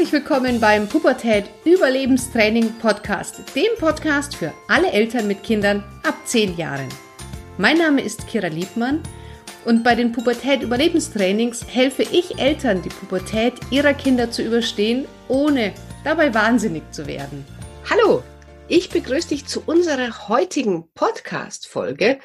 Herzlich willkommen beim Pubertät Überlebenstraining Podcast, dem Podcast für alle Eltern mit Kindern ab 10 Jahren. Mein Name ist Kira Liebmann und bei den Pubertät Überlebenstrainings helfe ich Eltern, die Pubertät ihrer Kinder zu überstehen, ohne dabei wahnsinnig zu werden. Hallo, ich begrüße dich zu unserer heutigen Podcast-Folge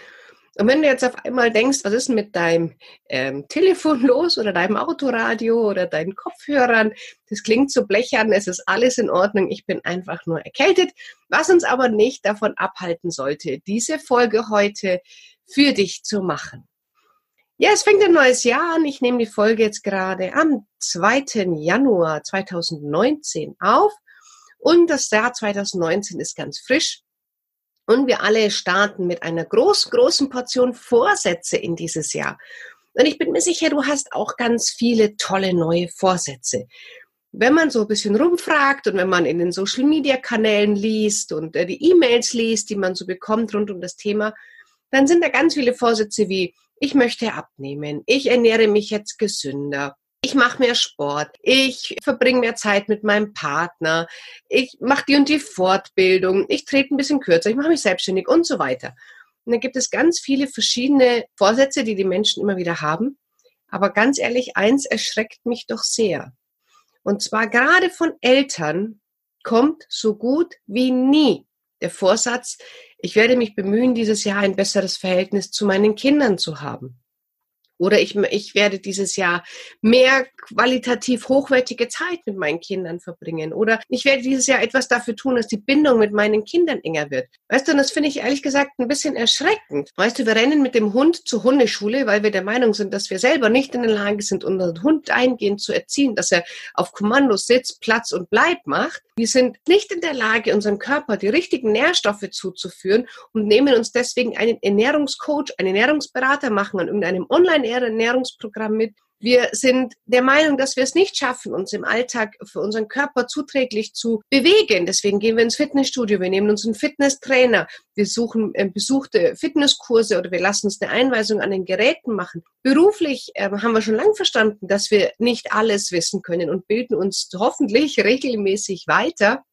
und wenn du jetzt auf einmal denkst, was ist mit deinem ähm, Telefon los oder deinem Autoradio oder deinen Kopfhörern, das klingt so blechern, es ist alles in Ordnung, ich bin einfach nur erkältet, was uns aber nicht davon abhalten sollte, diese Folge heute für dich zu machen. Ja, es fängt ein neues Jahr an. Ich nehme die Folge jetzt gerade am 2. Januar 2019 auf. Und das Jahr 2019 ist ganz frisch. Und wir alle starten mit einer großen, großen Portion Vorsätze in dieses Jahr. Und ich bin mir sicher, du hast auch ganz viele tolle neue Vorsätze. Wenn man so ein bisschen rumfragt und wenn man in den Social Media Kanälen liest und äh, die E-Mails liest, die man so bekommt rund um das Thema, dann sind da ganz viele Vorsätze wie, ich möchte abnehmen, ich ernähre mich jetzt gesünder, ich mache mehr Sport, ich verbringe mehr Zeit mit meinem Partner, ich mache die und die Fortbildung, ich trete ein bisschen kürzer, ich mache mich selbstständig und so weiter. Und dann gibt es ganz viele verschiedene Vorsätze, die die Menschen immer wieder haben. Aber ganz ehrlich, eins erschreckt mich doch sehr. Und zwar gerade von Eltern kommt so gut wie nie der Vorsatz, ich werde mich bemühen, dieses Jahr ein besseres Verhältnis zu meinen Kindern zu haben. Oder ich, ich werde dieses Jahr mehr qualitativ hochwertige Zeit mit meinen Kindern verbringen. Oder ich werde dieses Jahr etwas dafür tun, dass die Bindung mit meinen Kindern enger wird. Weißt du, und das finde ich ehrlich gesagt ein bisschen erschreckend. Weißt du, wir rennen mit dem Hund zur Hundeschule, weil wir der Meinung sind, dass wir selber nicht in der Lage sind, unseren Hund eingehend zu erziehen, dass er auf Kommando sitzt, Platz und Bleib macht. Wir sind nicht in der Lage, unserem Körper die richtigen Nährstoffe zuzuführen und nehmen uns deswegen einen Ernährungscoach, einen Ernährungsberater, machen an irgendeinem Online Ernährungsprogramm mit. Wir sind der Meinung, dass wir es nicht schaffen, uns im Alltag für unseren Körper zuträglich zu bewegen. Deswegen gehen wir ins Fitnessstudio, wir nehmen uns einen Fitnesstrainer, wir suchen äh, besuchte Fitnesskurse oder wir lassen uns eine Einweisung an den Geräten machen. Beruflich äh, haben wir schon lange verstanden, dass wir nicht alles wissen können und bilden uns hoffentlich regelmäßig weiter.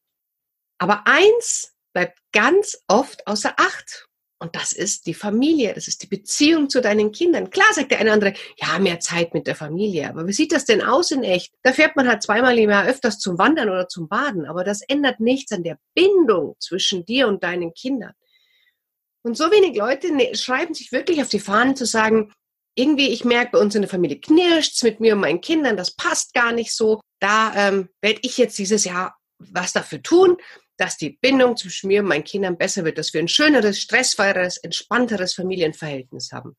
Aber eins bleibt ganz oft außer Acht. Und das ist die Familie, das ist die Beziehung zu deinen Kindern. Klar sagt der eine oder andere, ja, mehr Zeit mit der Familie. Aber wie sieht das denn aus in echt? Da fährt man halt zweimal im Jahr öfters zum Wandern oder zum Baden. Aber das ändert nichts an der Bindung zwischen dir und deinen Kindern. Und so wenig Leute ne, schreiben sich wirklich auf die Fahnen zu sagen, irgendwie, ich merke, bei uns in der Familie knirscht's mit mir und meinen Kindern, das passt gar nicht so. Da ähm, werde ich jetzt dieses Jahr was dafür tun dass die Bindung zwischen mir und meinen Kindern besser wird, dass wir ein schöneres, stressfreieres, entspannteres Familienverhältnis haben.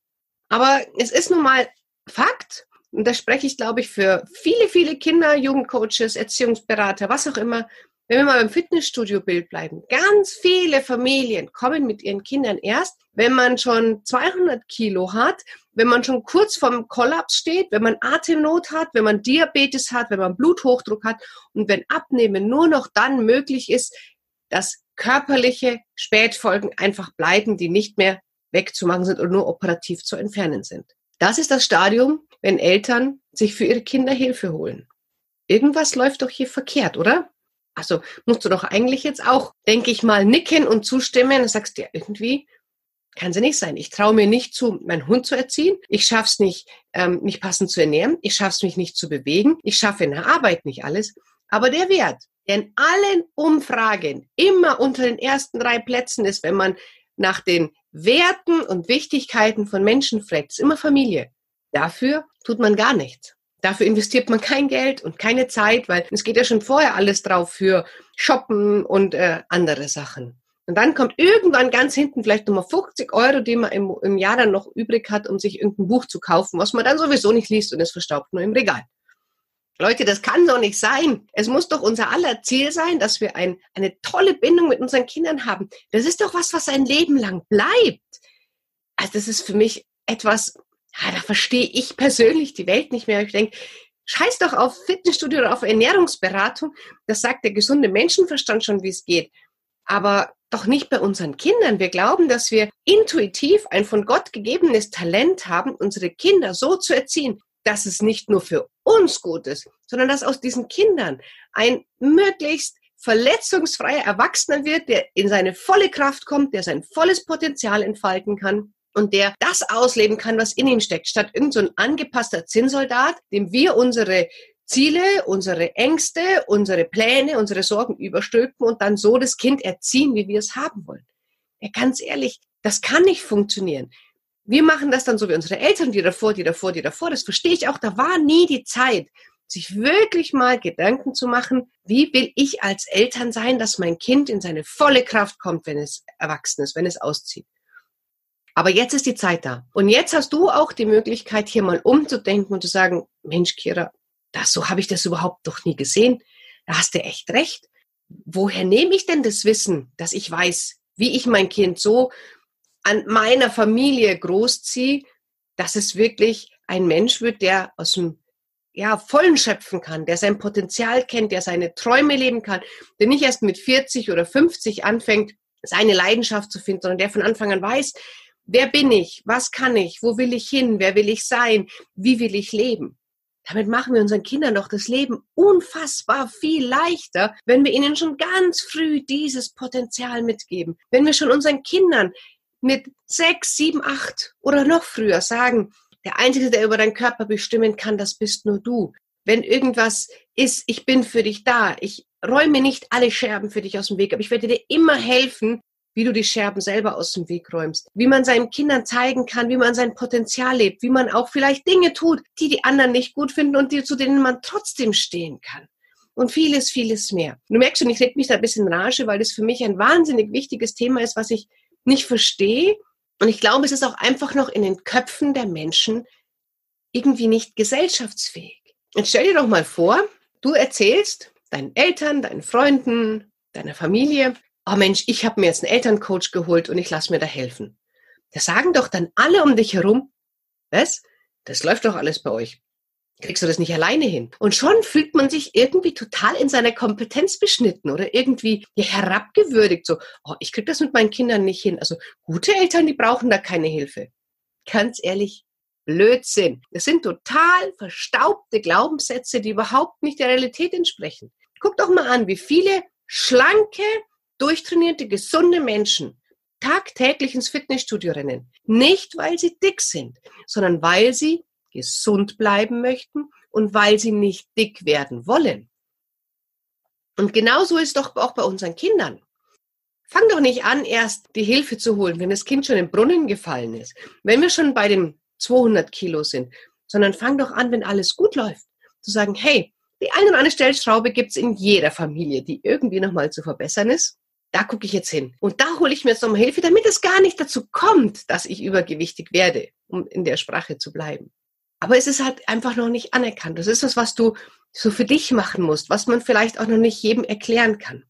Aber es ist nun mal Fakt, und da spreche ich, glaube ich, für viele, viele Kinder, Jugendcoaches, Erziehungsberater, was auch immer, wenn wir mal beim Fitnessstudio-Bild bleiben, ganz viele Familien kommen mit ihren Kindern erst, wenn man schon 200 Kilo hat, wenn man schon kurz vorm Kollaps steht, wenn man Atemnot hat, wenn man Diabetes hat, wenn man Bluthochdruck hat und wenn Abnehmen nur noch dann möglich ist, dass körperliche Spätfolgen einfach bleiben, die nicht mehr wegzumachen sind und nur operativ zu entfernen sind. Das ist das Stadium, wenn Eltern sich für ihre Kinder Hilfe holen. Irgendwas läuft doch hier verkehrt, oder? Also musst du doch eigentlich jetzt auch, denke ich mal, nicken und zustimmen und sagst dir irgendwie, kann sie nicht sein. Ich traue mir nicht zu, meinen Hund zu erziehen. Ich schaff's nicht, ähm, mich passend zu ernähren. Ich schaff's mich nicht zu bewegen. Ich schaffe in der Arbeit nicht alles. Aber der Wert, der in allen Umfragen immer unter den ersten drei Plätzen ist, wenn man nach den Werten und Wichtigkeiten von Menschen fragt, ist immer Familie. Dafür tut man gar nichts. Dafür investiert man kein Geld und keine Zeit, weil es geht ja schon vorher alles drauf für Shoppen und äh, andere Sachen. Und dann kommt irgendwann ganz hinten vielleicht nochmal 50 Euro, die man im, im Jahr dann noch übrig hat, um sich irgendein Buch zu kaufen, was man dann sowieso nicht liest und es verstaubt nur im Regal. Leute, das kann doch nicht sein. Es muss doch unser aller Ziel sein, dass wir ein, eine tolle Bindung mit unseren Kindern haben. Das ist doch was, was ein Leben lang bleibt. Also das ist für mich etwas, ja, da verstehe ich persönlich die Welt nicht mehr. Ich denke, scheiß doch auf Fitnessstudio oder auf Ernährungsberatung. Das sagt der gesunde Menschenverstand schon, wie es geht. Aber doch nicht bei unseren Kindern. Wir glauben, dass wir intuitiv ein von Gott gegebenes Talent haben, unsere Kinder so zu erziehen, dass es nicht nur für uns gut ist, sondern dass aus diesen Kindern ein möglichst verletzungsfreier Erwachsener wird, der in seine volle Kraft kommt, der sein volles Potenzial entfalten kann und der das ausleben kann, was in ihm steckt, statt irgendein so angepasster Zinnsoldat, dem wir unsere Ziele, unsere Ängste, unsere Pläne, unsere Sorgen überstülpen und dann so das Kind erziehen, wie wir es haben wollen. Ja, ganz ehrlich, das kann nicht funktionieren. Wir machen das dann so wie unsere Eltern, die davor, die davor, die davor. Das verstehe ich auch. Da war nie die Zeit, sich wirklich mal Gedanken zu machen, wie will ich als Eltern sein, dass mein Kind in seine volle Kraft kommt, wenn es erwachsen ist, wenn es auszieht. Aber jetzt ist die Zeit da. Und jetzt hast du auch die Möglichkeit, hier mal umzudenken und zu sagen, Mensch, Kira, das, so habe ich das überhaupt noch nie gesehen. Da hast du echt recht. Woher nehme ich denn das Wissen, dass ich weiß, wie ich mein Kind so an meiner Familie großziehe, dass es wirklich ein Mensch wird, der aus dem ja, vollen schöpfen kann, der sein Potenzial kennt, der seine Träume leben kann, der nicht erst mit 40 oder 50 anfängt, seine Leidenschaft zu finden, sondern der von Anfang an weiß, wer bin ich, was kann ich, wo will ich hin, wer will ich sein, wie will ich leben. Damit machen wir unseren Kindern doch das Leben unfassbar viel leichter, wenn wir ihnen schon ganz früh dieses Potenzial mitgeben. Wenn wir schon unseren Kindern mit sechs, sieben, acht oder noch früher sagen, der Einzige, der über deinen Körper bestimmen kann, das bist nur du. Wenn irgendwas ist, ich bin für dich da. Ich räume nicht alle Scherben für dich aus dem Weg, aber ich werde dir immer helfen, wie du die Scherben selber aus dem Weg räumst, wie man seinen Kindern zeigen kann, wie man sein Potenzial lebt, wie man auch vielleicht Dinge tut, die die anderen nicht gut finden und die, zu denen man trotzdem stehen kann. Und vieles, vieles mehr. Du merkst schon, ich reg mich da ein bisschen rage, weil das für mich ein wahnsinnig wichtiges Thema ist, was ich nicht verstehe. Und ich glaube, es ist auch einfach noch in den Köpfen der Menschen irgendwie nicht gesellschaftsfähig. Jetzt stell dir doch mal vor, du erzählst deinen Eltern, deinen Freunden, deiner Familie, oh Mensch, ich habe mir jetzt einen Elterncoach geholt und ich lasse mir da helfen. Da sagen doch dann alle um dich herum, was? Das läuft doch alles bei euch. Kriegst du das nicht alleine hin? Und schon fühlt man sich irgendwie total in seiner Kompetenz beschnitten oder irgendwie herabgewürdigt. So, oh, ich krieg das mit meinen Kindern nicht hin. Also gute Eltern, die brauchen da keine Hilfe. Ganz ehrlich, Blödsinn. Das sind total verstaubte Glaubenssätze, die überhaupt nicht der Realität entsprechen. Guck doch mal an, wie viele schlanke, durchtrainierte, gesunde Menschen tagtäglich ins Fitnessstudio rennen. Nicht, weil sie dick sind, sondern weil sie gesund bleiben möchten und weil sie nicht dick werden wollen. Und genauso ist doch auch bei unseren Kindern. Fang doch nicht an, erst die Hilfe zu holen, wenn das Kind schon im Brunnen gefallen ist, wenn wir schon bei den 200 Kilo sind, sondern fang doch an, wenn alles gut läuft, zu sagen, hey, die eine oder andere Stellschraube gibt es in jeder Familie, die irgendwie nochmal zu verbessern ist da gucke ich jetzt hin. Und da hole ich mir jetzt nochmal Hilfe, damit es gar nicht dazu kommt, dass ich übergewichtig werde, um in der Sprache zu bleiben. Aber es ist halt einfach noch nicht anerkannt. Das ist was, was du so für dich machen musst, was man vielleicht auch noch nicht jedem erklären kann.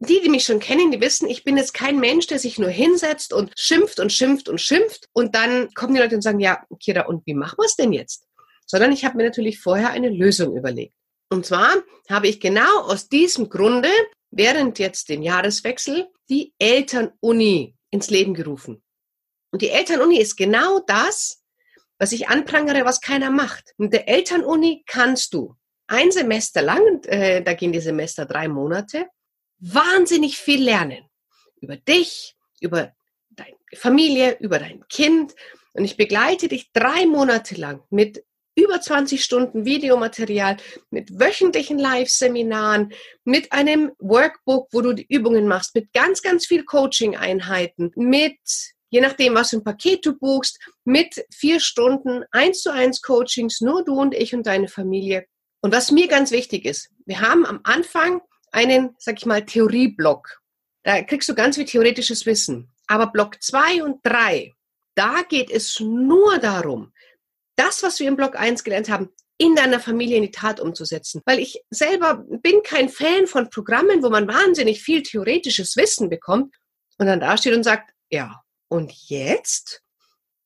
Die, die mich schon kennen, die wissen, ich bin jetzt kein Mensch, der sich nur hinsetzt und schimpft und schimpft und schimpft und dann kommen die Leute und sagen, ja, Kira, und wie machen wir es denn jetzt? Sondern ich habe mir natürlich vorher eine Lösung überlegt. Und zwar habe ich genau aus diesem Grunde während jetzt dem Jahreswechsel die Elternuni ins Leben gerufen. Und die Elternuni ist genau das, was ich anprangere, was keiner macht. Und der Elternuni kannst du ein Semester lang, äh, da gehen die Semester drei Monate, wahnsinnig viel lernen. Über dich, über deine Familie, über dein Kind. Und ich begleite dich drei Monate lang mit über 20 Stunden Videomaterial mit wöchentlichen Live-Seminaren, mit einem Workbook, wo du die Übungen machst, mit ganz, ganz viel Coaching-Einheiten, mit, je nachdem, was für ein Paket du buchst, mit vier Stunden eins zu eins Coachings, nur du und ich und deine Familie. Und was mir ganz wichtig ist, wir haben am Anfang einen, sag ich mal, Theorieblock. Da kriegst du ganz viel theoretisches Wissen. Aber Block zwei und drei, da geht es nur darum, das, was wir im Block 1 gelernt haben, in deiner Familie in die Tat umzusetzen. Weil ich selber bin kein Fan von Programmen, wo man wahnsinnig viel theoretisches Wissen bekommt und dann dasteht und sagt, ja, und jetzt?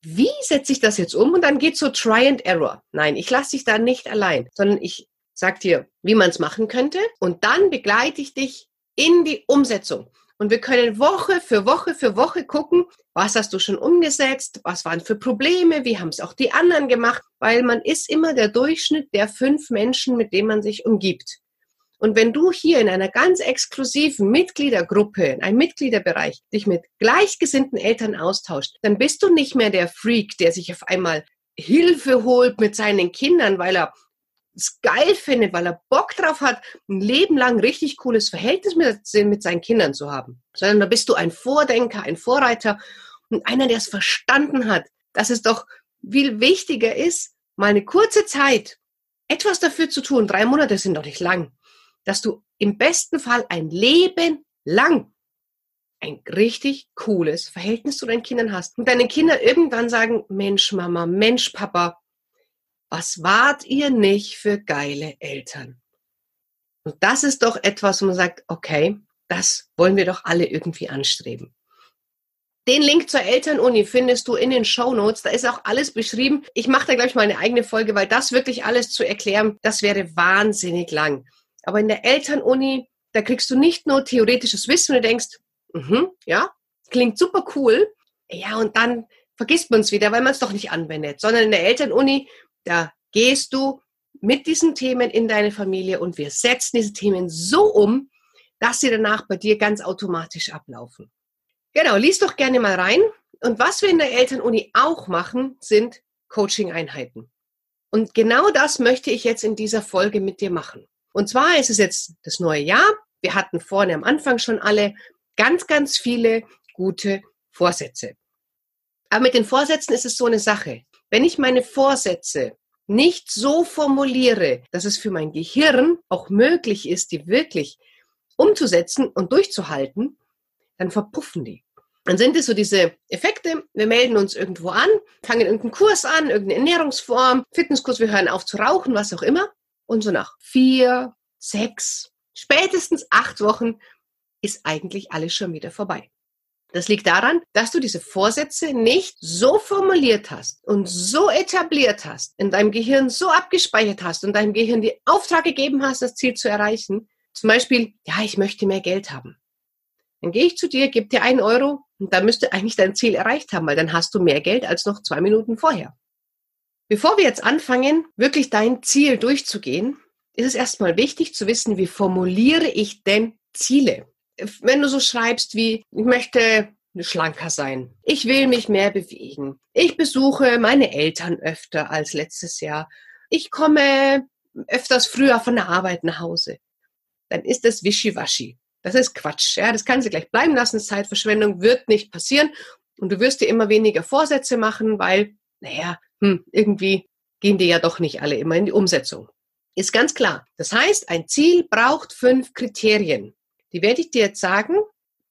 Wie setze ich das jetzt um? Und dann geht so Try and Error. Nein, ich lasse dich da nicht allein, sondern ich sag dir, wie man es machen könnte und dann begleite ich dich in die Umsetzung. Und wir können Woche für Woche für Woche gucken, Was hast du schon umgesetzt? Was waren für Probleme? Wie haben es auch die anderen gemacht? Weil man ist immer der Durchschnitt der fünf Menschen, mit denen man sich umgibt. Und wenn du hier in einer ganz exklusiven Mitgliedergruppe, in einem Mitgliederbereich, dich mit gleichgesinnten Eltern austauscht, dann bist du nicht mehr der Freak, der sich auf einmal Hilfe holt mit seinen Kindern, weil er es geil findet, weil er Bock drauf hat, ein Leben lang richtig cooles Verhältnis mit, mit seinen Kindern zu haben. Sondern da bist du ein Vordenker, ein Vorreiter und einer, der es verstanden hat, dass es doch viel wichtiger ist, mal eine kurze Zeit etwas dafür zu tun. Drei Monate sind doch nicht lang dass du im besten Fall ein Leben lang ein richtig cooles Verhältnis zu deinen Kindern hast. Und deine Kinder irgendwann sagen, Mensch Mama, Mensch Papa, was wart ihr nicht für geile Eltern? Und das ist doch etwas, wo man sagt, okay, das wollen wir doch alle irgendwie anstreben. Den Link zur Elternuni findest du in den Show Notes. Da ist auch alles beschrieben. Ich mache da gleich mal eine eigene Folge, weil das wirklich alles zu erklären, das wäre wahnsinnig lang. Aber in der Elternuni, da kriegst du nicht nur theoretisches Wissen und du denkst, mhm, ja, klingt super cool. Ja, und dann vergisst man es wieder, weil man es doch nicht anwendet. Sondern in der Elternuni, da gehst du mit diesen Themen in deine Familie und wir setzen diese Themen so um, dass sie danach bei dir ganz automatisch ablaufen. Genau, lies doch gerne mal rein. Und was wir in der Elternuni auch machen, sind Coaching-Einheiten. Und genau das möchte ich jetzt in dieser Folge mit dir machen. Und zwar ist es jetzt das neue Jahr. Wir hatten vorne am Anfang schon alle ganz, ganz viele gute Vorsätze. Aber mit den Vorsätzen ist es so eine Sache. Wenn ich meine Vorsätze nicht so formuliere, dass es für mein Gehirn auch möglich ist, die wirklich umzusetzen und durchzuhalten, dann verpuffen die. Dann sind es so diese Effekte, wir melden uns irgendwo an, fangen irgendeinen Kurs an, irgendeine Ernährungsform, Fitnesskurs, wir hören auf zu rauchen, was auch immer. Und so nach vier, sechs, spätestens acht Wochen ist eigentlich alles schon wieder vorbei. Das liegt daran, dass du diese Vorsätze nicht so formuliert hast und so etabliert hast, in deinem Gehirn so abgespeichert hast und deinem Gehirn die Auftrag gegeben hast, das Ziel zu erreichen. Zum Beispiel, ja, ich möchte mehr Geld haben. Dann gehe ich zu dir, gebe dir einen Euro und dann müsste eigentlich dein Ziel erreicht haben, weil dann hast du mehr Geld als noch zwei Minuten vorher. Bevor wir jetzt anfangen, wirklich dein Ziel durchzugehen, ist es erstmal wichtig zu wissen, wie formuliere ich denn Ziele? Wenn du so schreibst wie, ich möchte schlanker sein, ich will mich mehr bewegen, ich besuche meine Eltern öfter als letztes Jahr, ich komme öfters früher von der Arbeit nach Hause, dann ist das Wischiwaschi. Das ist Quatsch. Ja, das kannst du gleich bleiben lassen. Zeitverschwendung wird nicht passieren. Und du wirst dir immer weniger Vorsätze machen, weil, naja, hm, irgendwie gehen die ja doch nicht alle immer in die Umsetzung. Ist ganz klar. Das heißt, ein Ziel braucht fünf Kriterien. Die werde ich dir jetzt sagen.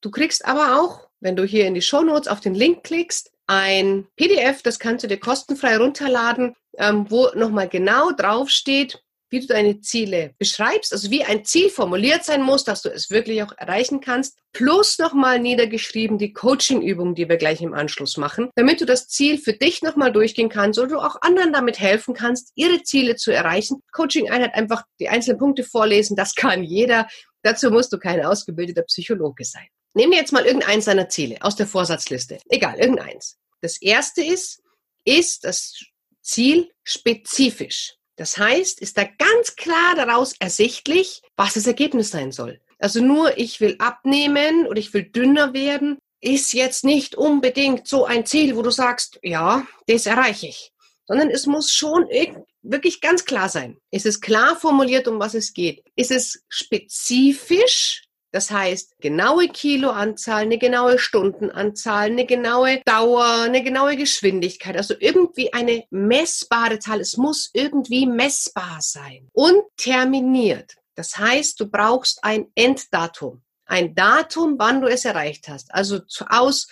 Du kriegst aber auch, wenn du hier in die Show Notes auf den Link klickst, ein PDF, das kannst du dir kostenfrei runterladen, ähm, wo nochmal genau draufsteht, wie du deine Ziele beschreibst, also wie ein Ziel formuliert sein muss, dass du es wirklich auch erreichen kannst, plus nochmal niedergeschrieben die Coaching-Übung, die wir gleich im Anschluss machen, damit du das Ziel für dich nochmal durchgehen kannst oder du auch anderen damit helfen kannst, ihre Ziele zu erreichen. Coaching-Einheit einfach die einzelnen Punkte vorlesen, das kann jeder. Dazu musst du kein ausgebildeter Psychologe sein. Nehmen wir jetzt mal irgendeins deiner Ziele aus der Vorsatzliste. Egal, irgendeins. Das erste ist, ist das Ziel spezifisch. Das heißt, ist da ganz klar daraus ersichtlich, was das Ergebnis sein soll. Also nur ich will abnehmen oder ich will dünner werden, ist jetzt nicht unbedingt so ein Ziel, wo du sagst, ja, das erreiche ich. Sondern es muss schon wirklich ganz klar sein. Ist es klar formuliert, um was es geht? Ist es spezifisch das heißt, genaue Kiloanzahl, eine genaue Stundenanzahl, eine genaue Dauer, eine genaue Geschwindigkeit, also irgendwie eine messbare Zahl. Es muss irgendwie messbar sein und terminiert. Das heißt, du brauchst ein Enddatum, ein Datum, wann du es erreicht hast. Also zu aus,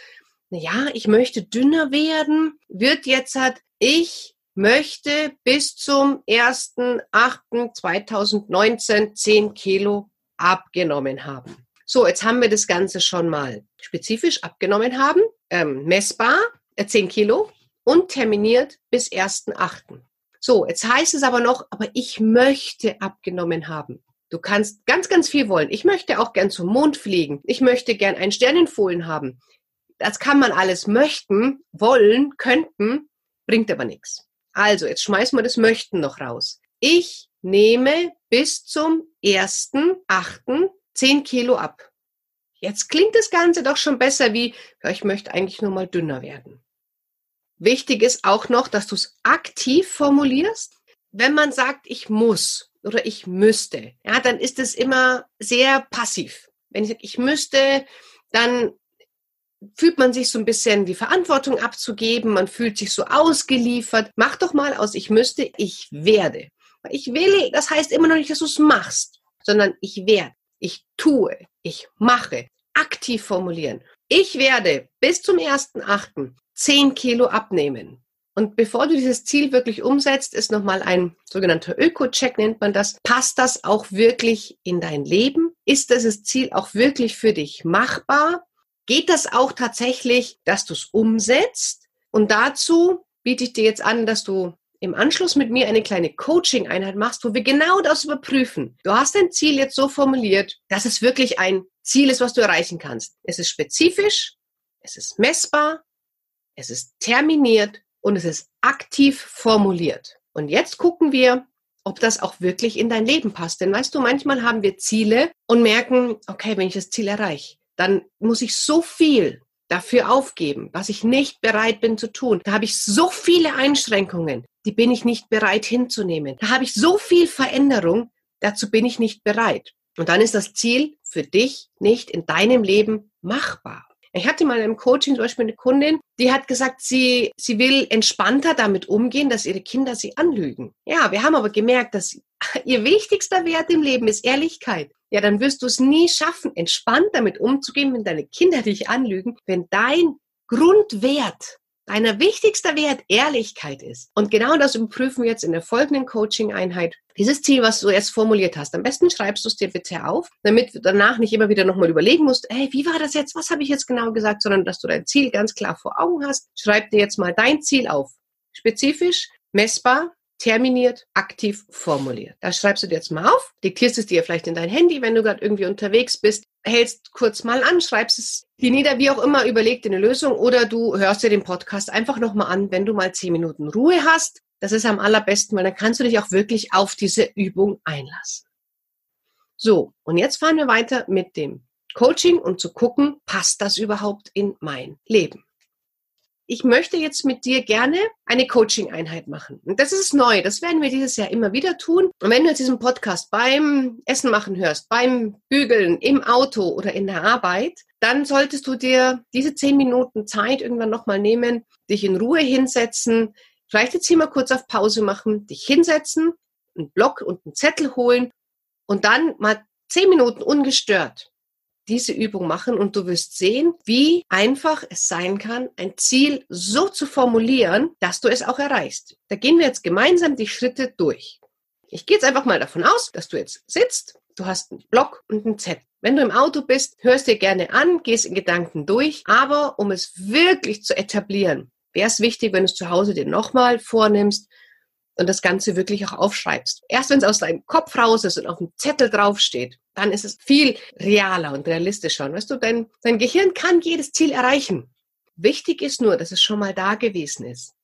ja, ich möchte dünner werden, wird jetzt halt, ich möchte bis zum 1.8.2019 10 Kilo abgenommen haben. So, jetzt haben wir das Ganze schon mal spezifisch abgenommen haben, ähm, messbar, äh, 10 Kilo und terminiert bis 1.8. So, jetzt heißt es aber noch, aber ich möchte abgenommen haben. Du kannst ganz, ganz viel wollen. Ich möchte auch gern zum Mond fliegen. Ich möchte gern einen Sternenfohlen haben. das kann man alles möchten, wollen, könnten, bringt aber nichts. Also, jetzt schmeißen wir das Möchten noch raus. Ich nehme bis zum 1.8. 10 Kilo ab. Jetzt klingt das Ganze doch schon besser wie, ja, ich möchte eigentlich nur mal dünner werden. Wichtig ist auch noch, dass du es aktiv formulierst. Wenn man sagt, ich muss oder ich müsste, ja, dann ist es immer sehr passiv. Wenn ich sage, ich müsste, dann fühlt man sich so ein bisschen die Verantwortung abzugeben, man fühlt sich so ausgeliefert. Mach doch mal aus, ich müsste, ich werde. Ich will, das heißt immer noch nicht, dass du es machst, sondern ich werde, ich tue, ich mache. Aktiv formulieren. Ich werde bis zum 1.8. 10 Kilo abnehmen. Und bevor du dieses Ziel wirklich umsetzt, ist nochmal ein sogenannter Öko-Check, nennt man das. Passt das auch wirklich in dein Leben? Ist dieses Ziel auch wirklich für dich machbar? Geht das auch tatsächlich, dass du es umsetzt? Und dazu biete ich dir jetzt an, dass du im Anschluss mit mir eine kleine Coaching-Einheit machst, wo wir genau das überprüfen. Du hast dein Ziel jetzt so formuliert, dass es wirklich ein Ziel ist, was du erreichen kannst. Es ist spezifisch, es ist messbar, es ist terminiert und es ist aktiv formuliert. Und jetzt gucken wir, ob das auch wirklich in dein Leben passt. Denn weißt du, manchmal haben wir Ziele und merken, okay, wenn ich das Ziel erreiche, dann muss ich so viel dafür aufgeben, was ich nicht bereit bin zu tun. Da habe ich so viele Einschränkungen, die bin ich nicht bereit hinzunehmen. Da habe ich so viel Veränderung, dazu bin ich nicht bereit. Und dann ist das Ziel für dich nicht in deinem Leben machbar. Ich hatte mal im Coaching zum Beispiel eine Kundin, die hat gesagt, sie, sie will entspannter damit umgehen, dass ihre Kinder sie anlügen. Ja, wir haben aber gemerkt, dass ihr wichtigster Wert im Leben ist Ehrlichkeit. Ja, dann wirst du es nie schaffen, entspannt damit umzugehen, wenn deine Kinder dich anlügen, wenn dein Grundwert deiner wichtigster Wert Ehrlichkeit ist. Und genau das überprüfen wir jetzt in der folgenden Coaching-Einheit. Dieses Ziel, was du jetzt formuliert hast, am besten schreibst du es dir bitte auf, damit du danach nicht immer wieder nochmal überlegen musst, hey, wie war das jetzt? Was habe ich jetzt genau gesagt? Sondern dass du dein Ziel ganz klar vor Augen hast. Schreib dir jetzt mal dein Ziel auf. Spezifisch, messbar, terminiert, aktiv formuliert. Das schreibst du dir jetzt mal auf, diktierst es dir vielleicht in dein Handy, wenn du gerade irgendwie unterwegs bist, hältst kurz mal an, schreibst es dir nieder, wie auch immer, überleg dir eine Lösung oder du hörst dir den Podcast einfach nochmal an, wenn du mal zehn Minuten Ruhe hast. Das ist am allerbesten, weil dann kannst du dich auch wirklich auf diese Übung einlassen. So, und jetzt fahren wir weiter mit dem Coaching und zu gucken, passt das überhaupt in mein Leben? Ich möchte jetzt mit dir gerne eine Coaching-Einheit machen. Und das ist neu. Das werden wir dieses Jahr immer wieder tun. Und wenn du jetzt diesen Podcast beim Essen machen hörst, beim Bügeln, im Auto oder in der Arbeit, dann solltest du dir diese zehn Minuten Zeit irgendwann nochmal nehmen, dich in Ruhe hinsetzen, vielleicht jetzt hier mal kurz auf Pause machen, dich hinsetzen, einen Block und einen Zettel holen und dann mal zehn Minuten ungestört diese Übung machen und du wirst sehen, wie einfach es sein kann, ein Ziel so zu formulieren, dass du es auch erreichst. Da gehen wir jetzt gemeinsam die Schritte durch. Ich gehe jetzt einfach mal davon aus, dass du jetzt sitzt, du hast einen Block und einen Zettel. Wenn du im Auto bist, hörst dir gerne an, gehst in Gedanken durch, aber um es wirklich zu etablieren, wäre es wichtig, wenn du es zu Hause dir nochmal vornimmst und das Ganze wirklich auch aufschreibst. Erst wenn es aus deinem Kopf raus ist und auf dem Zettel draufsteht, dann ist es viel realer und realistischer. Und weißt du, dein, dein Gehirn kann jedes Ziel erreichen. Wichtig ist nur, dass es schon mal da gewesen ist.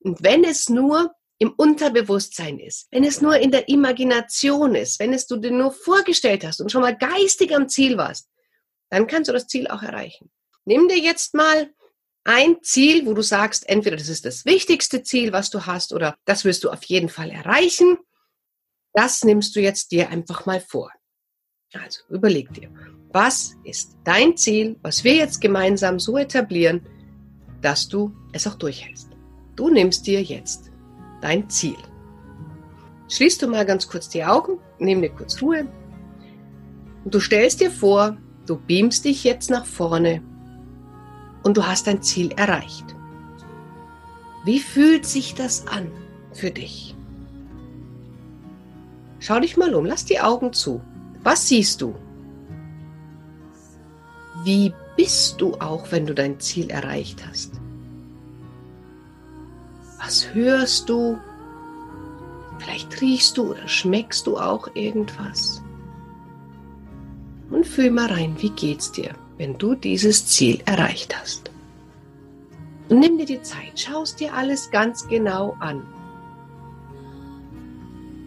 Und wenn es nur im Unterbewusstsein ist, wenn es nur in der Imagination ist, wenn es du dir nur vorgestellt hast und schon mal geistig am Ziel warst, dann kannst du das Ziel auch erreichen. Nimm dir jetzt mal ein Ziel, wo du sagst, entweder das ist das wichtigste Ziel, was du hast, oder das wirst du auf jeden Fall erreichen. Das nimmst du jetzt dir einfach mal vor. Also überleg dir, was ist dein Ziel, was wir jetzt gemeinsam so etablieren, dass du es auch durchhältst. Du nimmst dir jetzt dein Ziel. Schließt du mal ganz kurz die Augen, nimm dir kurz Ruhe und du stellst dir vor, du beamst dich jetzt nach vorne und du hast dein Ziel erreicht. Wie fühlt sich das an für dich? Schau dich mal um, lass die Augen zu. Was siehst du? Wie bist du auch, wenn du dein Ziel erreicht hast? Was hörst du? Vielleicht riechst du oder schmeckst du auch irgendwas. Und fühl mal rein, wie geht's dir? wenn du dieses Ziel erreicht hast. Und nimm dir die Zeit, schaust dir alles ganz genau an.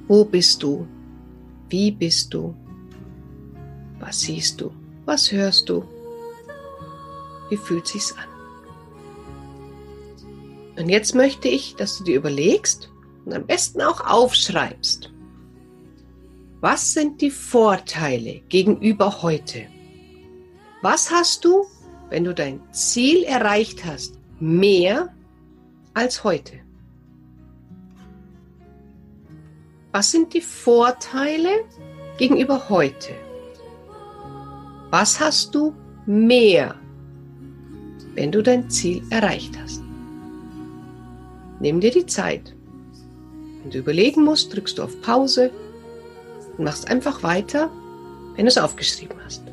Wo bist du? Wie bist du? Was siehst du? Was hörst du? Wie fühlt sich's an? Und jetzt möchte ich, dass du dir überlegst und am besten auch aufschreibst. Was sind die Vorteile gegenüber heute? Was hast du, wenn du dein Ziel erreicht hast, mehr als heute? Was sind die Vorteile gegenüber heute? Was hast du mehr, wenn du dein Ziel erreicht hast? Nimm dir die Zeit. Wenn du überlegen musst, drückst du auf Pause und machst einfach weiter, wenn du es aufgeschrieben hast.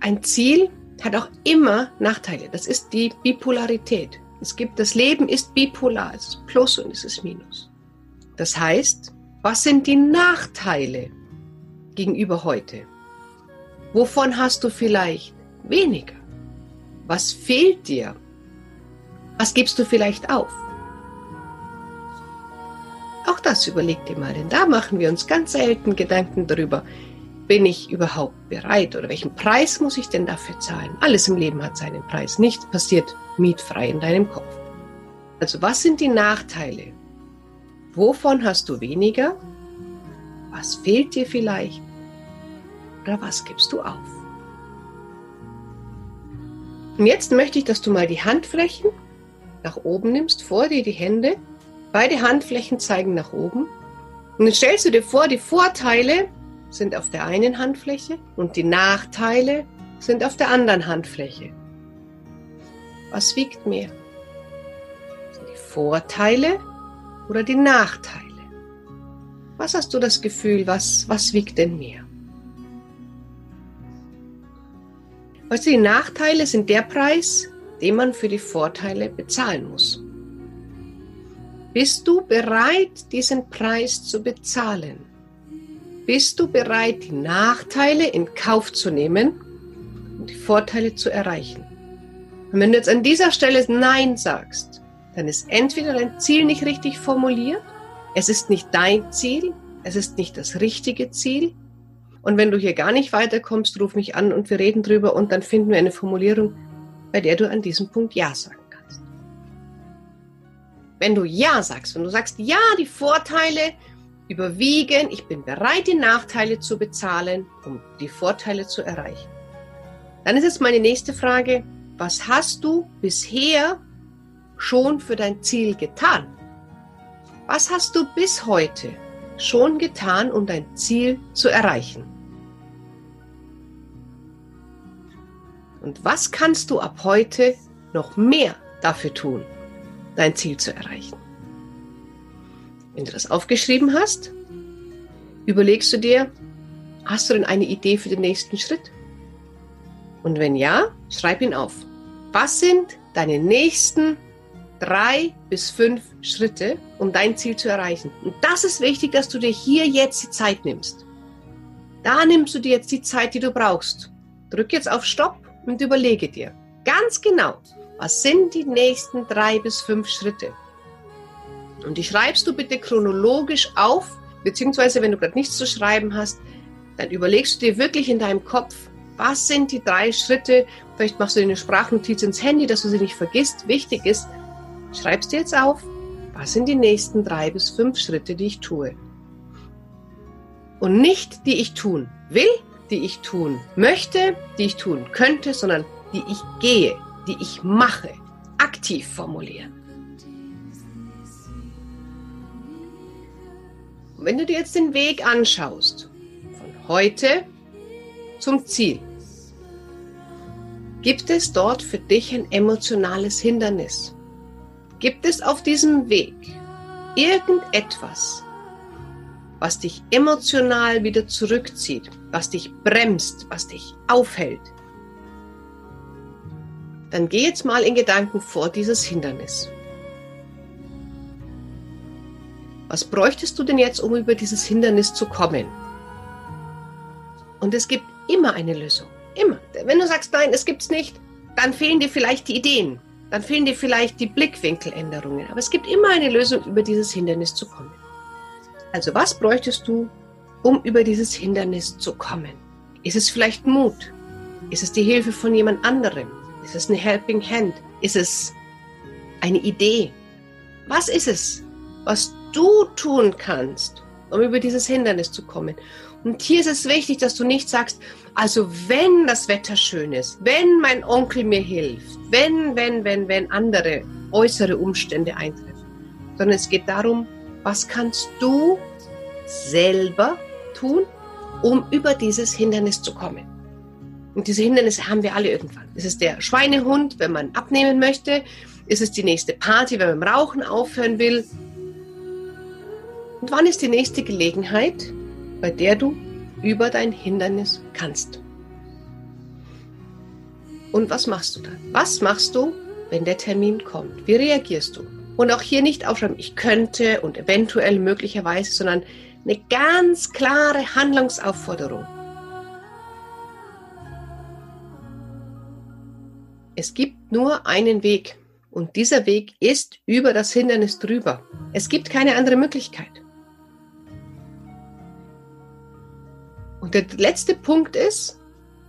Ein Ziel hat auch immer Nachteile. Das ist die Bipolarität. Es gibt, das Leben ist bipolar. Es ist Plus und es ist Minus. Das heißt, was sind die Nachteile gegenüber heute? Wovon hast du vielleicht weniger? Was fehlt dir? Was gibst du vielleicht auf? Auch das überleg dir mal, denn da machen wir uns ganz selten Gedanken darüber, bin ich überhaupt bereit oder welchen Preis muss ich denn dafür zahlen? Alles im Leben hat seinen Preis. Nichts passiert mietfrei in deinem Kopf. Also was sind die Nachteile? Wovon hast du weniger? Was fehlt dir vielleicht? Oder was gibst du auf? Und jetzt möchte ich, dass du mal die Handflächen nach oben nimmst, vor dir die Hände. Beide Handflächen zeigen nach oben. Und dann stellst du dir vor, die Vorteile sind auf der einen Handfläche und die Nachteile sind auf der anderen Handfläche. Was wiegt mehr? Die Vorteile oder die Nachteile? Was hast du das Gefühl, was, was wiegt denn mehr? Du, die Nachteile sind der Preis, den man für die Vorteile bezahlen muss. Bist du bereit, diesen Preis zu bezahlen? Bist du bereit, die Nachteile in Kauf zu nehmen und die Vorteile zu erreichen? Und wenn du jetzt an dieser Stelle Nein sagst, dann ist entweder dein Ziel nicht richtig formuliert, es ist nicht dein Ziel, es ist nicht das richtige Ziel. Und wenn du hier gar nicht weiterkommst, ruf mich an und wir reden drüber und dann finden wir eine Formulierung, bei der du an diesem Punkt Ja sagen kannst. Wenn du Ja sagst, wenn du sagst, ja, die Vorteile überwiegen, ich bin bereit, die Nachteile zu bezahlen, um die Vorteile zu erreichen. Dann ist jetzt meine nächste Frage, was hast du bisher schon für dein Ziel getan? Was hast du bis heute schon getan, um dein Ziel zu erreichen? Und was kannst du ab heute noch mehr dafür tun, dein Ziel zu erreichen? Wenn du das aufgeschrieben hast, überlegst du dir, hast du denn eine Idee für den nächsten Schritt? Und wenn ja, schreib ihn auf. Was sind deine nächsten drei bis fünf Schritte, um dein Ziel zu erreichen? Und das ist wichtig, dass du dir hier jetzt die Zeit nimmst. Da nimmst du dir jetzt die Zeit, die du brauchst. Drück jetzt auf Stopp und überlege dir ganz genau, was sind die nächsten drei bis fünf Schritte? Und die schreibst du bitte chronologisch auf, beziehungsweise wenn du gerade nichts zu schreiben hast, dann überlegst du dir wirklich in deinem Kopf, was sind die drei Schritte? Vielleicht machst du dir eine Sprachnotiz ins Handy, dass du sie nicht vergisst. Wichtig ist, schreibst du jetzt auf, was sind die nächsten drei bis fünf Schritte, die ich tue? Und nicht, die ich tun will, die ich tun möchte, die ich tun könnte, sondern die ich gehe, die ich mache, aktiv formulieren. wenn du dir jetzt den Weg anschaust, von heute zum Ziel, gibt es dort für dich ein emotionales Hindernis? Gibt es auf diesem Weg irgendetwas, was dich emotional wieder zurückzieht, was dich bremst, was dich aufhält, dann geh jetzt mal in Gedanken vor dieses Hindernis. Was bräuchtest du denn jetzt, um über dieses Hindernis zu kommen? Und es gibt immer eine Lösung. Immer. Wenn du sagst, nein, es gibt es nicht, dann fehlen dir vielleicht die Ideen, dann fehlen dir vielleicht die Blickwinkeländerungen. Aber es gibt immer eine Lösung, über dieses Hindernis zu kommen. Also was bräuchtest du, um über dieses Hindernis zu kommen? Ist es vielleicht Mut? Ist es die Hilfe von jemand anderem? Ist es eine Helping Hand? Ist es eine Idee? Was ist es, was du tun kannst, um über dieses Hindernis zu kommen? Und hier ist es wichtig, dass du nicht sagst, also wenn das Wetter schön ist, wenn mein Onkel mir hilft, wenn, wenn, wenn, wenn andere äußere Umstände eintreffen, sondern es geht darum, was kannst du selber tun, um über dieses Hindernis zu kommen. Und diese Hindernisse haben wir alle irgendwann. Ist es der Schweinehund, wenn man abnehmen möchte? Ist es die nächste Party, wenn man im Rauchen aufhören will? Und wann ist die nächste Gelegenheit, bei der du über dein Hindernis kannst. Und was machst du dann? Was machst du, wenn der Termin kommt? Wie reagierst du? Und auch hier nicht aufschreiben, ich könnte und eventuell möglicherweise, sondern eine ganz klare Handlungsaufforderung. Es gibt nur einen Weg und dieser Weg ist über das Hindernis drüber. Es gibt keine andere Möglichkeit. Und der letzte Punkt ist,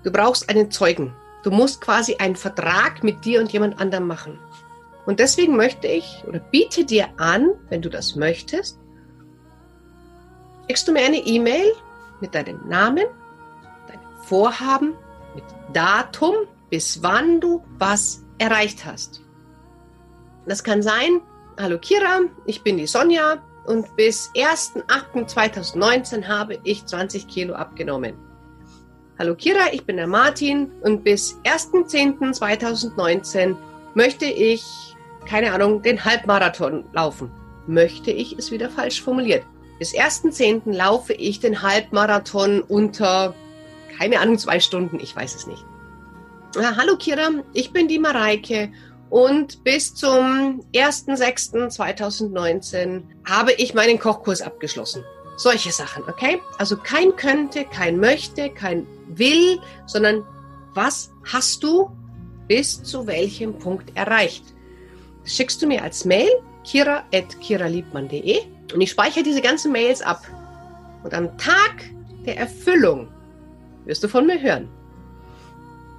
du brauchst einen Zeugen. Du musst quasi einen Vertrag mit dir und jemand anderem machen. Und deswegen möchte ich oder biete dir an, wenn du das möchtest, schickst du mir eine E-Mail mit deinem Namen, deinem Vorhaben, mit Datum, bis wann du was erreicht hast. Das kann sein, hallo Kira, ich bin die Sonja, und bis 1.8.2019 habe ich 20 Kilo abgenommen. Hallo Kira, ich bin der Martin und bis 1.10.2019 möchte ich, keine Ahnung, den Halbmarathon laufen. Möchte ich ist wieder falsch formuliert. Bis 1.10. laufe ich den Halbmarathon unter, keine Ahnung, zwei Stunden, ich weiß es nicht. Ja, hallo Kira, ich bin die Mareike und bis zum 1.6.2019 habe ich meinen Kochkurs abgeschlossen. Solche Sachen, okay? Also kein könnte, kein möchte, kein will, sondern was hast du bis zu welchem Punkt erreicht? Schickst du mir als Mail kira.kiraliebmann.de und ich speichere diese ganzen Mails ab. Und am Tag der Erfüllung wirst du von mir hören.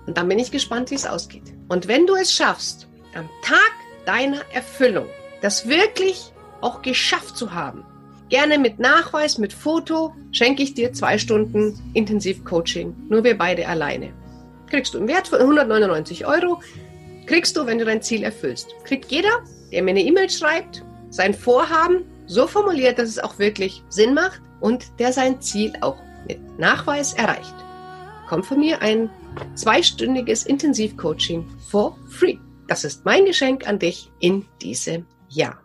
Und dann bin ich gespannt, wie es ausgeht. Und wenn du es schaffst, am Tag deiner Erfüllung, das wirklich auch geschafft zu haben, gerne mit Nachweis, mit Foto, schenke ich dir zwei Stunden Intensivcoaching. Nur wir beide alleine. Kriegst du im Wert von 199 Euro, kriegst du, wenn du dein Ziel erfüllst. Kriegt jeder, der mir eine E-Mail schreibt, sein Vorhaben so formuliert, dass es auch wirklich Sinn macht und der sein Ziel auch mit Nachweis erreicht. Kommt von mir ein zweistündiges Intensivcoaching for free. Das ist mein Geschenk an dich in diesem Jahr.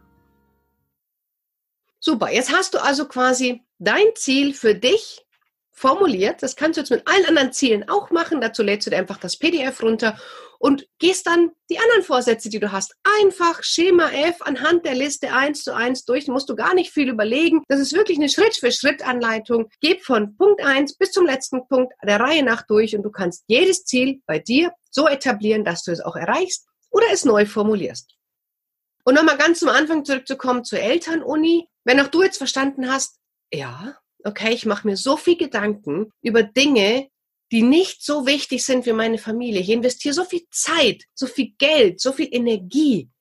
Super, jetzt hast du also quasi dein Ziel für dich formuliert. Das kannst du jetzt mit allen anderen Zielen auch machen. Dazu lädst du dir einfach das PDF runter und gehst dann die anderen Vorsätze, die du hast, einfach Schema F anhand der Liste eins zu eins durch. Da musst du gar nicht viel überlegen. Das ist wirklich eine Schritt-für-Schritt-Anleitung. Gib von Punkt eins bis zum letzten Punkt der Reihe nach durch und du kannst jedes Ziel bei dir so etablieren, dass du es auch erreichst oder es neu formulierst. Und nochmal ganz zum Anfang zurückzukommen zur Elternuni. Wenn auch du jetzt verstanden hast, ja, okay, ich mache mir so viel Gedanken über Dinge, die nicht so wichtig sind wie meine Familie. Ich investiere so viel Zeit, so viel Geld, so viel Energie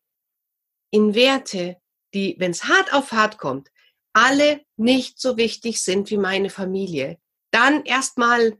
in Werte, die, wenn es hart auf hart kommt, alle nicht so wichtig sind wie meine Familie. Dann erstmal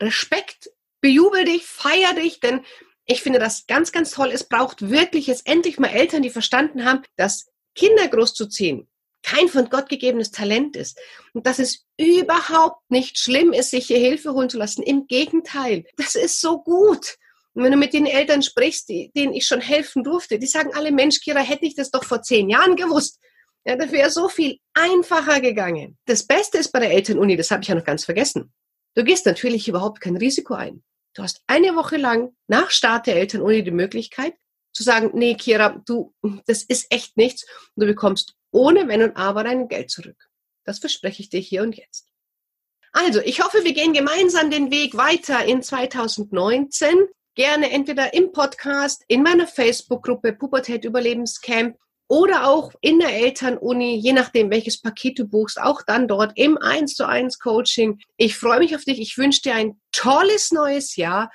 Respekt, bejubel dich, feier dich, denn ich finde das ganz, ganz toll. Es braucht wirklich jetzt endlich mal Eltern, die verstanden haben, dass Kinder großzuziehen kein von Gott gegebenes Talent ist und dass es überhaupt nicht schlimm ist, sich hier Hilfe holen zu lassen. Im Gegenteil, das ist so gut. Und wenn du mit den Eltern sprichst, die, denen ich schon helfen durfte, die sagen alle, Mensch, Kira, hätte ich das doch vor zehn Jahren gewusst. Ja, das wäre so viel einfacher gegangen. Das Beste ist bei der Elternuni, das habe ich ja noch ganz vergessen. Du gehst natürlich überhaupt kein Risiko ein. Du hast eine Woche lang nach Start der Elternuni die Möglichkeit zu sagen, nee, Kira, du, das ist echt nichts. Und du bekommst ohne Wenn und Aber dein Geld zurück. Das verspreche ich dir hier und jetzt. Also, ich hoffe, wir gehen gemeinsam den Weg weiter in 2019. gerne entweder im Podcast, in meiner Facebook-Gruppe Pubertät Überlebenscamp oder auch in der Elternuni, je nachdem, welches Paket du buchst, auch dann dort im 1 zu 1 Coaching. Ich freue mich auf dich. Ich wünsche dir ein tolles neues Jahr.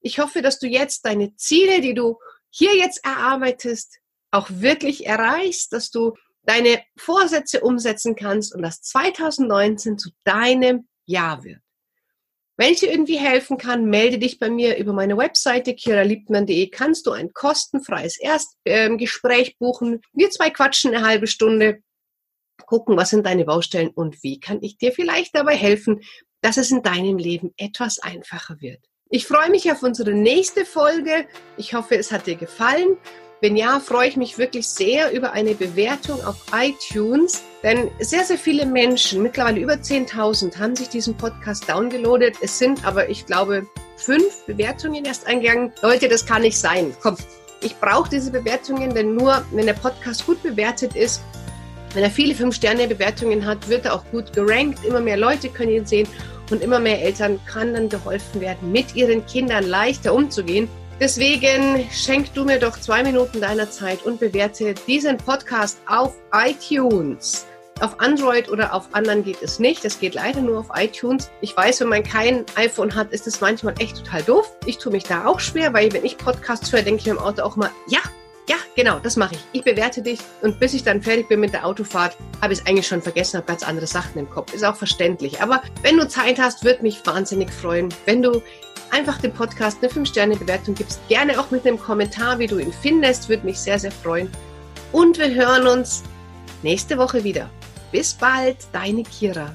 Ich hoffe, dass du jetzt deine Ziele, die du hier jetzt erarbeitest, auch wirklich erreichst, dass du deine Vorsätze umsetzen kannst und dass 2019 zu deinem Jahr wird. Wenn ich dir irgendwie helfen kann, melde dich bei mir über meine Webseite kiraliebmann.de. Kannst du ein kostenfreies Erstgespräch ähm, buchen. Wir zwei quatschen eine halbe Stunde, gucken, was sind deine Baustellen und wie kann ich dir vielleicht dabei helfen, dass es in deinem Leben etwas einfacher wird. Ich freue mich auf unsere nächste Folge. Ich hoffe, es hat dir gefallen. Wenn ja, freue ich mich wirklich sehr über eine Bewertung auf iTunes, denn sehr, sehr viele Menschen, mittlerweile über 10.000, haben sich diesen Podcast downgeloadet. Es sind aber, ich glaube, fünf Bewertungen erst eingegangen. Leute, das kann nicht sein. Komm, ich brauche diese Bewertungen, denn nur wenn der Podcast gut bewertet ist, wenn er viele Fünf-Sterne-Bewertungen hat, wird er auch gut gerankt. Immer mehr Leute können ihn sehen und immer mehr Eltern kann dann geholfen werden, mit ihren Kindern leichter umzugehen. Deswegen schenk du mir doch zwei Minuten deiner Zeit und bewerte diesen Podcast auf iTunes. Auf Android oder auf anderen geht es nicht. Es geht leider nur auf iTunes. Ich weiß, wenn man kein iPhone hat, ist es manchmal echt total doof. Ich tue mich da auch schwer, weil wenn ich Podcasts höre, denke ich im Auto auch mal, ja, ja, genau, das mache ich. Ich bewerte dich und bis ich dann fertig bin mit der Autofahrt, habe ich es eigentlich schon vergessen, habe ganz andere Sachen im Kopf. Ist auch verständlich. Aber wenn du Zeit hast, würde mich wahnsinnig freuen, wenn du einfach dem Podcast eine 5-Sterne-Bewertung gibst. Gerne auch mit einem Kommentar, wie du ihn findest, würde mich sehr, sehr freuen. Und wir hören uns nächste Woche wieder. Bis bald, deine Kira.